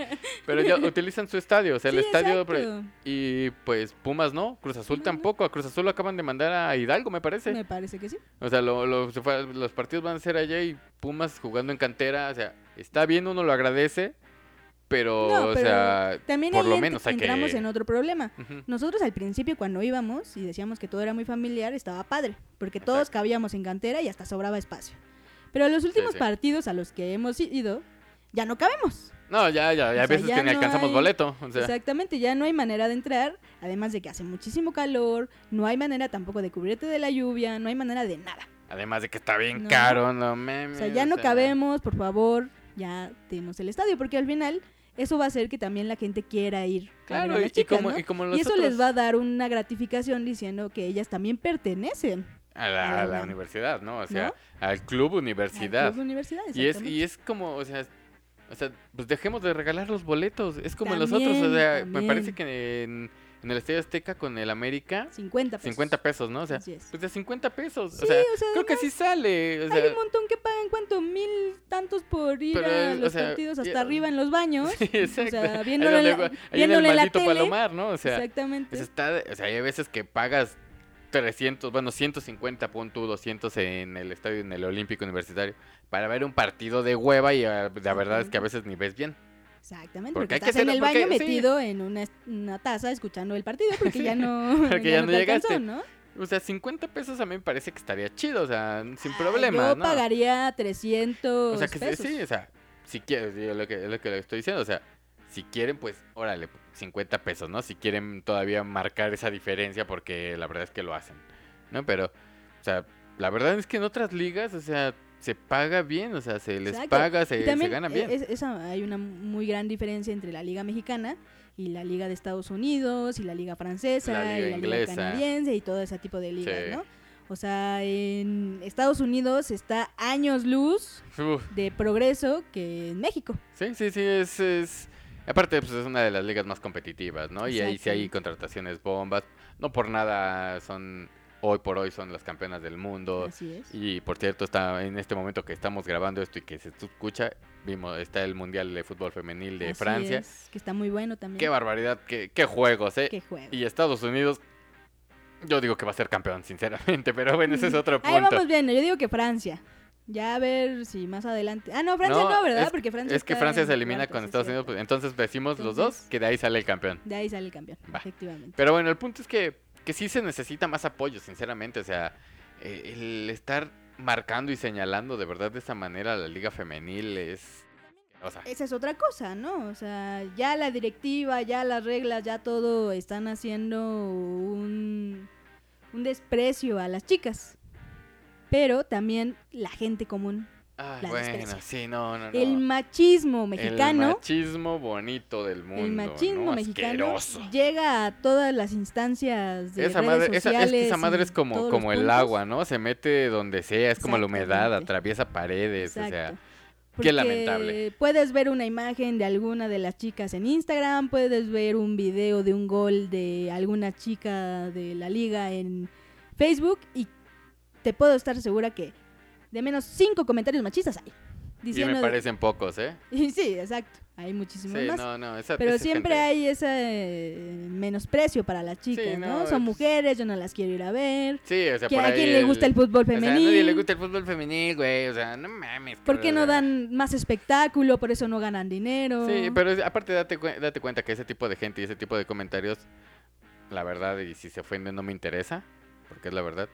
Pero ya utilizan su estadio, o sea, el estadio exacto. y pues Pumas no, Cruz Azul no. tampoco, a Cruz Azul lo acaban de mandar a Hidalgo, me parece. Me parece que sí. O sea, lo- los partidos van a ser allá y Pumas jugando en cantera, o sea, está bien, uno lo agradece, pero, No, o sea, También por lo menos hay entramos que... en otro problema. Nosotros al principio cuando íbamos y decíamos que todo era muy familiar, estaba padre, porque todos cabíamos en cantera y hasta sobraba espacio. Pero los últimos sí. partidos a los que hemos ido, ya no cabemos. No, ya, ya, ya sea, veces ya que ni alcanzamos hay- boleto, o sea, Exactamente, ya no hay manera de entrar, además de que hace muchísimo calor, no hay manera tampoco de cubrirte de la lluvia, no hay manera de nada. además de que está bien No. caro, no mames. O sea, ya no cabemos, por favor, ya tenemos el estadio, porque al final eso va a hacer que también la gente quiera ir. a ver a Claro, las y, chicas, como, ¿no? y como Y eso les va a dar una gratificación diciendo que ellas también pertenecen a la, a a la la- universidad, ¿no? O sea, ¿no? al club al universidad. club universidad. Y es, y es como, o sea, O sea, pues dejemos de regalar los boletos. Es como los otros. O También, sea, me también. parece que en, en el Estadio Azteca con el América, 50 pesos. 50 pesos, ¿no? O sea, pues de 50 pesos. Sí, o sea, o sea, creo que sí sale. O Hay sea, un montón que pagan, ¿cuánto? Mil tantos por ir Pero, a o los sea, partidos hasta arriba en los baños. sí, exacto. sea, Ahí viéndolo en donde- la- ahí en el en la maldito tele. Palomar, ¿no? O sea, Exactamente. pues está, o sea, hay veces que pagas 300, bueno, 150, pon tú 200 en el estadio, en el Olímpico Universitario, para ver un partido de hueva y ah, la verdad es que a veces ni ves bien. Exactamente, Porque porque, hay que estás en hacerlo, el baño porque- sí. metido en una, una taza escuchando el partido porque ya no, Porque ya no te alcanzó, llegaste. ¿no? O sea, 50 pesos a mí me parece que estaría chido, o sea, sin problema, Yo ¿no? pagaría 300 O sea, que sí, pesos. sí, o sea, si quieres, yo lo que, es lo que le estoy diciendo, o sea, si quieren, pues, órale, 50 pesos, ¿no? Si quieren todavía marcar esa diferencia, porque la verdad es que lo hacen, ¿no? Pero, o sea, la verdad es que en otras ligas, o sea, se paga bien, o sea, se les Exacto. paga, se, se gana bien. es- esa- hay una muy gran diferencia entre la liga mexicana y la liga de Estados Unidos y la liga francesa La liga y la inglesa. liga canadiense y todo ese tipo de ligas, Sí. ¿no? O sea, en Estados Unidos está años luz Uf, de progreso que en México. sí, sí, sí, es, es... Aparte, pues es una de las ligas más competitivas, ¿no? Y ahí sí hay contrataciones bombas. No por nada son, hoy por hoy son las campeonas del mundo. Así es. Y por cierto, está en este momento que estamos grabando esto y que se escucha, vimos, está el Mundial de Fútbol Femenil de Así Francia. es, que está muy bueno también. Qué barbaridad, qué, qué juegos, ¿eh? Qué juego. Y Estados Unidos, yo digo que va a ser campeón, sinceramente, pero bueno, ese es otro Ahí punto. vamos viendo, yo digo que Francia. Ya a ver si más adelante. Ah, no, Francia No, no, ¿verdad? es- Porque Francia Es que Francia se elimina cuartos, con es Estados Unidos, pues, entonces decimos los dos que de ahí sale el campeón. De ahí sale el campeón, Va. efectivamente. Pero bueno, el punto es que, que sí se necesita más apoyo, sinceramente. O sea, eh, el estar marcando y señalando de verdad de esa manera a la liga femenil es... Esa es otra cosa, ¿no? O sea, ya la directiva, ya las reglas, ya todo están haciendo un, un desprecio a las chicas. Pero también la gente común. La bueno, sí, no, no, no. El machismo El mexicano. machismo bonito del mundo. El machismo ¿no? mexicano llega a todas las instancias de Esa redes madre, esa, es que sociales esa madre es como, el puntos. agua, ¿no? Se mete donde sea, es como la humedad, atraviesa paredes, o sea, qué lamentable. Puedes ver una imagen de alguna de las chicas en Instagram, puedes ver un video de un gol de alguna chica de la liga en Facebook y te puedo estar segura que de menos cinco comentarios machistas hay. y me de- parecen pocos, ¿eh? y sí, exacto. Hay muchísimos Sí, más. no, no, esa, Pero esa siempre gente- hay ese eh, menosprecio para las chicas, Sí, ¿no? no, Son es- mujeres, yo no las quiero ir a ver. Sí, o sea, que por a quién le gusta el fútbol O sea, a femenil. nadie le gusta el fútbol femenil, güey, o sea, no mames. ¿Por qué no dan más espectáculo? Por eso no ganan dinero. Sí, pero es- aparte date, cue- date cuenta que ese tipo de gente y ese tipo de comentarios, la verdad, y si se ofenden no me interesa, porque es la verdad,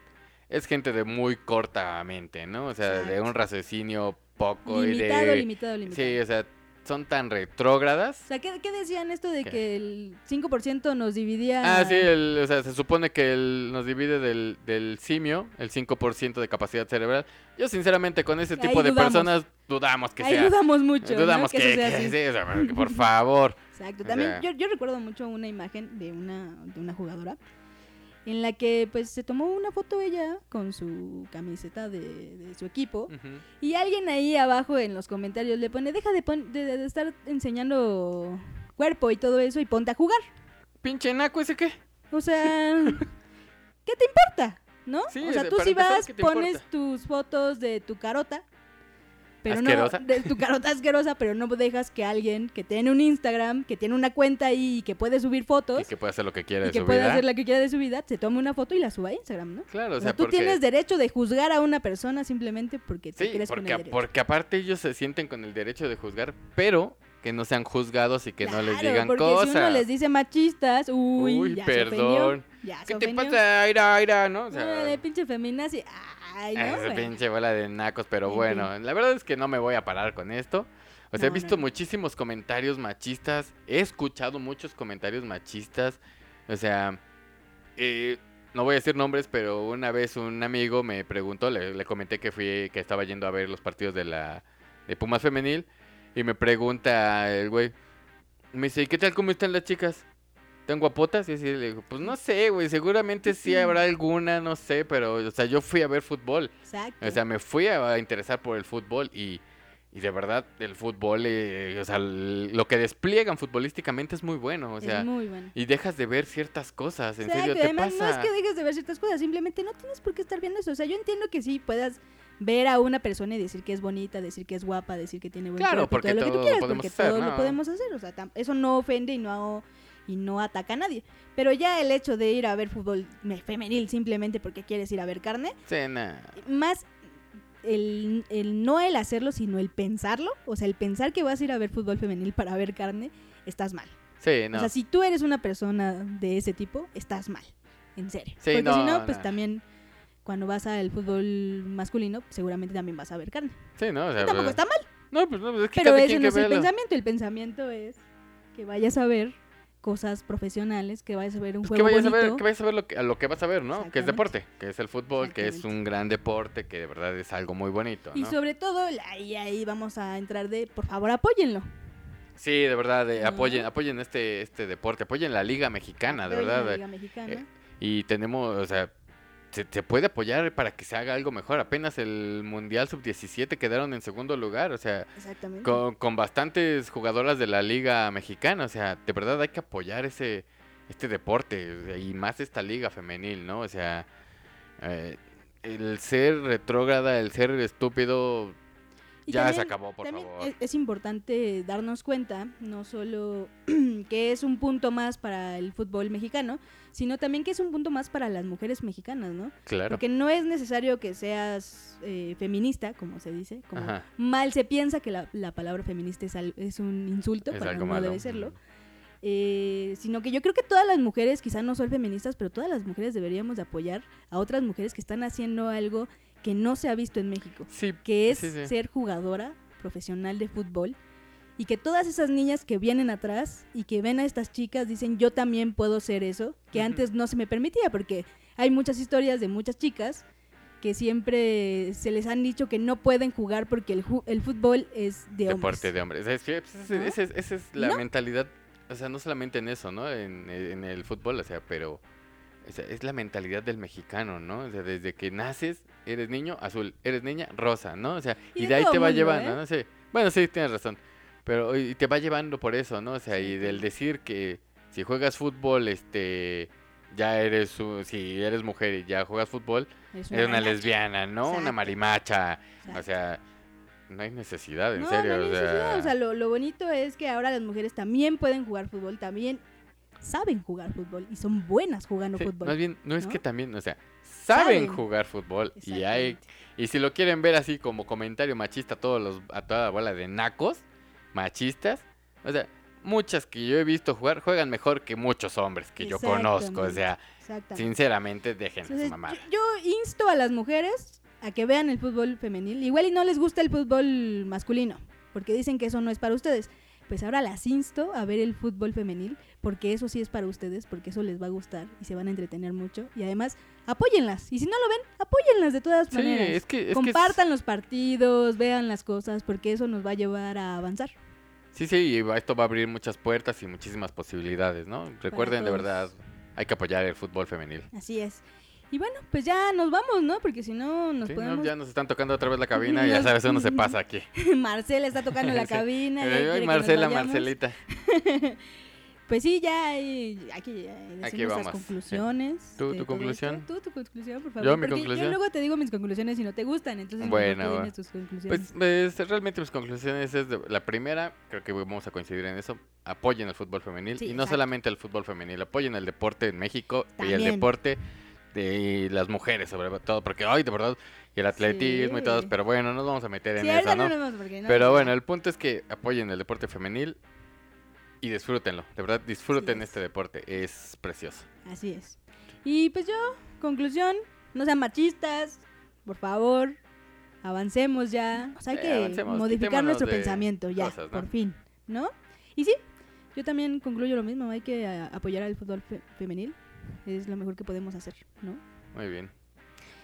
es gente de muy corta mente, ¿no? O sea, de un raciocinio poco limitado, y de... limitado, limitado. Sí, o sea, son tan retrógradas. O sea, ¿qué, qué decían esto de ¿Qué? que el 5% nos dividía? Ah, sí, el- o sea, se supone que el- nos divide del, del simio, el 5% de capacidad cerebral. Yo, sinceramente, con ese Ahí tipo de dudamos. personas, dudamos que Ahí sea. dudamos mucho. ¿no? Dudamos que, sea que así. sí, o sea, porque, por favor. Exacto. o También sea- yo, yo recuerdo mucho una imagen de una, de una jugadora en la que pues se tomó una foto ella con su camiseta de, de su equipo y alguien ahí abajo en los comentarios le pone, deja de, pon- de- de estar enseñando cuerpo y todo eso y ponte a jugar. Pinche naco ese qué. O sea, ¿qué te importa? ¿No? Sí, o sea, tú si vas, ¿qué te pones importa? tus fotos de tu carota, pero ¿Asquerosa? no de tu carota asquerosa, pero no dejas que alguien que tiene un Instagram, que tiene una cuenta ahí y que puede subir fotos Y que puede hacer lo que quiera y de que su puede vida. hacer la que quiera de su vida, se tome una foto y la suba a Instagram, ¿no? Claro, o O sea, sea, tú porque... tienes derecho de juzgar a una persona simplemente porque te Sí, con el porque, derecho. porque aparte ellos se sienten con el derecho de juzgar, pero que no sean juzgados y que no les digan porque cosas. si uno les dice machistas, uy, Uy, ya se perdón. Ya se ¿Qué te ofendió. pasa, Aira, Aira, no? O sea, Órale, pinche feminazi. Ay, no, güey. pinche bola de nacos, pero En bueno, la verdad es que no me voy a parar con esto. O sea, he visto no. muchísimos comentarios machistas, he escuchado muchos comentarios machistas, o sea, eh, no voy a decir nombres, pero una vez un amigo me preguntó, le, le comenté que fui, que estaba yendo a ver los partidos de la de Pumas femenil y me pregunta el güey, me dice, ¿y qué tal cómo están las chicas? ¿Están guapotas? Y así le digo, pues no sé, güey, seguramente sí habrá alguna, no sé, pero, o sea, yo fui a ver fútbol. Exacto. O sea, me fui a interesar por el fútbol y Y de verdad, el fútbol, eh, o sea, lo que despliegan futbolísticamente es muy bueno, o sea, es muy bueno. y dejas de ver ciertas cosas, en Exacto, serio, te además pasa. no es que dejes de ver ciertas cosas, simplemente no tienes por qué estar viendo eso. O sea, yo entiendo que sí puedas ver a una persona y decir que es bonita, decir que es guapa, decir que tiene buen Claro, cuerpo, porque todo lo que tú quieras, podemos porque hacer, ¿no? lo podemos hacer. O sea, eso no ofende y no, y no ataca a nadie. Pero ya el hecho de ir a ver fútbol me- femenil simplemente porque quieres ir a ver carne, Sí, nah. más el, el no el hacerlo, sino el pensarlo, o sea, el pensar que vas a ir a ver fútbol femenil para ver carne, estás mal. Sí, no. O sea, si tú eres una persona de ese tipo, estás mal. En serio. Sí, Porque no, si no, pues no. también cuando vas al fútbol masculino, pues, seguramente también vas a ver carne. sí, no, o sea, Tampoco pues- está mal, No, pues no, pues es que pero ese no que es el lo- pensamiento. El pensamiento es que vayas a ver cosas profesionales, que vayas a ver un Pues que juego vayas a ver, bonito. que vayas a ver lo que, lo que vas a ver, ¿no? Que es deporte, que es el fútbol, que es un gran deporte, que de verdad es algo muy bonito, Y sobre todo, ahí, ahí vamos a entrar de, por favor, apóyenlo. Sí, de verdad, eh, ¿No? apoyen, apoyen este, este deporte, apoyen la Liga Mexicana, de verdad. la eh, Liga Mexicana. eh, Y tenemos, o sea, se, se puede apoyar para que se haga algo mejor. Apenas el Mundial Sub-17 quedaron en segundo lugar, o sea, con, con bastantes jugadoras de la Liga Mexicana, o sea, de verdad hay que apoyar ese este deporte y más esta liga femenil, ¿no? O sea, eh, el ser retrógrada, el ser estúpido, Y ya se acabó, por también favor. Es, es importante darnos cuenta, no solo que es un punto más para el fútbol mexicano, sino también que es un punto más para las mujeres mexicanas, ¿no? Claro. Porque no es necesario que seas eh, feminista, como se dice, como Ajá. mal se piensa que la, la palabra feminista es, al- es un insulto, Es cuando algo no malo. debe serlo. Eh, sino que yo creo que todas las mujeres, quizás no son feministas, pero todas las mujeres deberíamos de apoyar a otras mujeres que están haciendo algo que no se ha visto en México Sí, que es sí, sí. ser jugadora profesional de fútbol y que todas esas niñas que vienen atrás y que ven a estas chicas dicen yo también puedo ser eso, que antes no se me permitía porque hay muchas historias de muchas chicas que siempre se les han dicho que no pueden jugar porque el, ju- el fútbol es de hombres. deporte de hombres. Es que, pues, ese- ¿No? ese es- esa es la No. mentalidad, o sea, no solamente en eso, ¿no? En, en el fútbol, o sea, pero o sea, es la mentalidad del mexicano, ¿no? O sea, desde que naces, eres niño, azul, eres niña, rosa, ¿no? O sea, Y y, de ahí te va mundo, llevando, ¿eh? ¿no? Sí. Bueno, sí, tienes razón. Pero y te va llevando por eso, ¿no? O sea, y del decir que si juegas fútbol, este, ya eres, si eres mujer y ya juegas fútbol, Es eres una lesbiana, ¿no? Una Exacto. marimacha. O sea, no hay necesidad, en no, serio. no hay o sea, o sea, lo, lo bonito es que ahora las mujeres también pueden jugar fútbol, también saben jugar fútbol y son buenas jugando sí, fútbol. más bien, no es que también, o sea, saben, Saben. jugar fútbol y hay y si lo quieren ver así como comentario machista a todos los a toda la bola de nacos machistas, o sea, muchas que yo he visto jugar juegan mejor que muchos hombres que yo conozco, o sea, sinceramente dejen su yo, yo insto a las mujeres a que vean el fútbol femenil. Igual y no les gusta el fútbol masculino, porque dicen que eso no es para ustedes. Pues ahora las insto a ver el fútbol femenil, porque eso sí es para ustedes, porque eso les va a gustar y se van a entretener mucho. Y además, apóyenlas. Y si no lo ven, apóyenlas de todas Sí, maneras. es que es que es- Compartan los partidos, vean las cosas, porque eso nos va a llevar a avanzar. Sí, sí, esto va a abrir muchas puertas y muchísimas posibilidades, ¿no? Recuerden de verdad, hay que apoyar el fútbol femenil. Así es. Y bueno, pues ya nos vamos, ¿no? Porque si no, nos Sí, ¿no? podemos... Ya nos están tocando otra vez la cabina, ya Nos- sabes, uno se pasa aquí. Marcela está tocando la Sí. cabina. ya Eh, ay, Marcela. Marcelita. Pues sí, ya hay, eh, decir Aquí vamos, sí. conclusiones. ¿Tú, de tu conclusión? Tú, tu conclusión, por favor. Yo, mi porque conclusión. Yo luego te digo mis conclusiones y no te gustan, entonces Bueno, dime tus conclusiones. Pues, pues, realmente mis conclusiones es de- la primera, creo que vamos a coincidir en eso, apoyen el fútbol femenil Sí, y no exacto. solamente el fútbol femenil, apoyen el deporte en México y el También. deporte de las mujeres sobre todo, porque ay, de verdad, y el atletismo y todo, Sí. pero bueno, no nos vamos a meter en sí, eso, ¿no? no, Pero no. bueno, el punto es que apoyen el deporte femenil y disfrútenlo, de verdad, disfruten es. este deporte, es precioso. Así es. Y pues yo, conclusión, no sean machistas, por favor, avancemos ya. O sea, hay Eh, que modificar nuestro pensamiento ya, cosas, ¿no? por fin, ¿no? Y sí, yo también concluyo lo mismo, hay que a- apoyar al fútbol fe- femenil, es lo mejor que podemos hacer, ¿no? Muy bien.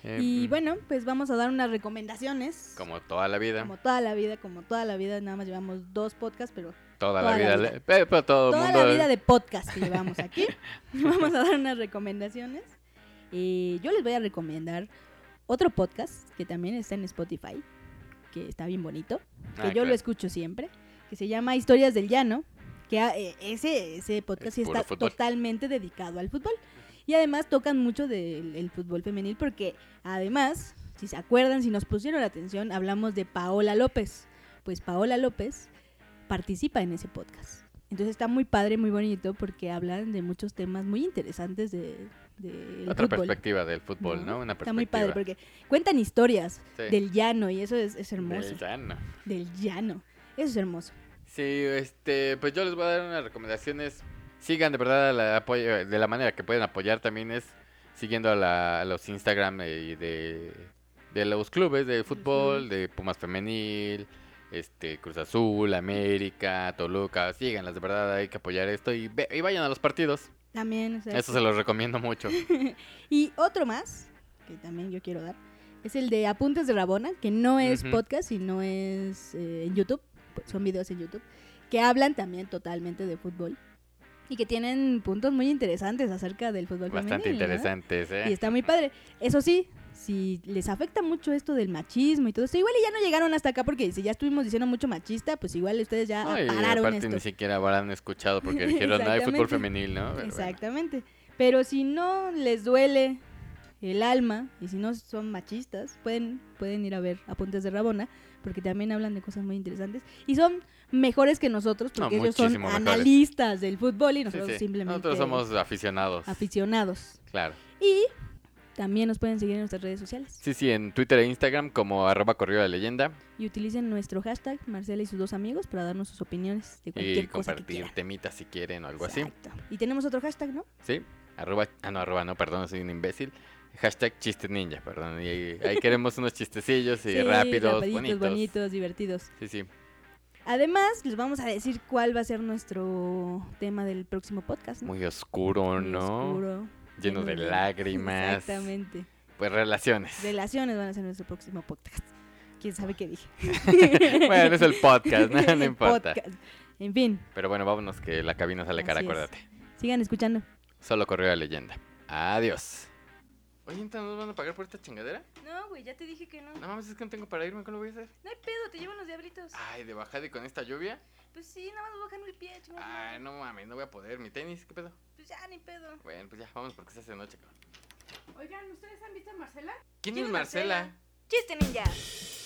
Eh, Y mm, bueno, pues vamos a dar unas recomendaciones. Como toda la vida, Como toda la vida, como toda la vida, nada más llevamos dos podcasts, pero toda, toda la la vida, vida. le- pero, pero todo toda mundo... la vida de podcast que llevamos aquí. Vamos a dar unas recomendaciones. Eh, yo les voy a recomendar otro podcast que también está en Spotify, que está bien bonito, que Ah, yo claro. lo escucho siempre, que se llama Historias del Llano, que ah, eh, ese, ese podcast Es sí está fútbol. totalmente dedicado al fútbol. Y además tocan mucho del el fútbol femenil porque además, si se acuerdan, si nos pusieron atención, hablamos de Paola López. Pues Paola López participa en ese podcast. Entonces está muy padre, muy bonito porque hablan de muchos temas muy interesantes de, del Otra fútbol. perspectiva del fútbol, ¿no? Una Está perspectiva. muy padre porque cuentan historias Sí. del llano y eso es, es hermoso. Del llano. Del llano. Eso es hermoso. Sí, este, pues yo les voy a dar unas recomendaciones. Sigan de verdad la apoyo, de la manera que pueden apoyar también es siguiendo a, la- a los Instagram eh, de, de los clubes de fútbol, de Pumas Femenil, este Cruz Azul, América, Toluca. Síganlas, de verdad hay que apoyar esto y, ve- y vayan a los partidos. También. o sea, Eso se los recomiendo mucho. Y otro más, que también yo quiero dar, es el de Apuntes de Rabona, que no es podcast, sino es eh, en YouTube, son videos en YouTube, que hablan también totalmente de fútbol y que tienen puntos muy interesantes acerca del fútbol Bastante interesantes, Y ¿eh? está muy padre. Eso sí, si les afecta mucho esto del machismo y todo eso, igual y ya no llegaron hasta acá porque si ya estuvimos diciendo mucho machista, pues igual ustedes ya No, y pararon aparte esto. ni siquiera habrán escuchado porque dijeron, no hay fútbol femenil, ¿no? Pero bueno. Exactamente. Pero si no les duele el alma y si no son machistas, pueden, pueden ir a ver Apuntes de Rabona porque también hablan de cosas muy interesantes y son mejores que nosotros No, porque ellos son mejores. analistas del fútbol y nosotros sí. simplemente Nosotros somos aficionados. aficionados. Claro. Y también nos pueden seguir en nuestras redes sociales Sí, sí, en Twitter e Instagram como arroba correo de leyenda y utilicen nuestro hashtag Marcela y sus dos amigos para darnos sus opiniones de cualquier y cosa compartir temitas si quieren o algo así. Y tenemos otro hashtag, ¿no? Sí, arroba, ah no, arroba no, perdón, soy un imbécil. Hashtag chiste ninja, perdón. Y ahí, queremos unos chistecillos y Sí, rápidos, bonitos. bonitos, divertidos. Sí, sí. Además, les vamos a decir cuál va a ser nuestro tema del próximo podcast. ¿no? Muy oscuro, Muy ¿no? oscuro, Lleno de lágrimas. Exactamente. Pues relaciones. Relaciones van a ser nuestro próximo podcast. ¿Quién sabe qué dije? bueno, es el podcast, no, no el importa. podcast. En fin, Pero bueno, vámonos que la cabina sale cara, Así es. acuérdate. sigan escuchando. Solo correo de leyenda. Adiós. Oye, entonces nos van a pagar por esta chingadera? No, güey, ya te dije que no. No mames, es que no tengo para irme, ¿cómo lo voy a hacer? No hay pedo, te llevan los diablitos. Ay, de bajada y con esta lluvia. Pues sí, nada más bajando el pie, chingón. Ay, no mames, no voy a poder. ¿Mi tenis? ¿Qué pedo? Pues ya, ni pedo. Bueno, pues ya, vamos porque se hace noche, cabrón. Oigan, ¿ustedes han visto a Marcela? ¿Quién ¿Quién es es Marcela? Marcela? Chiste ninja.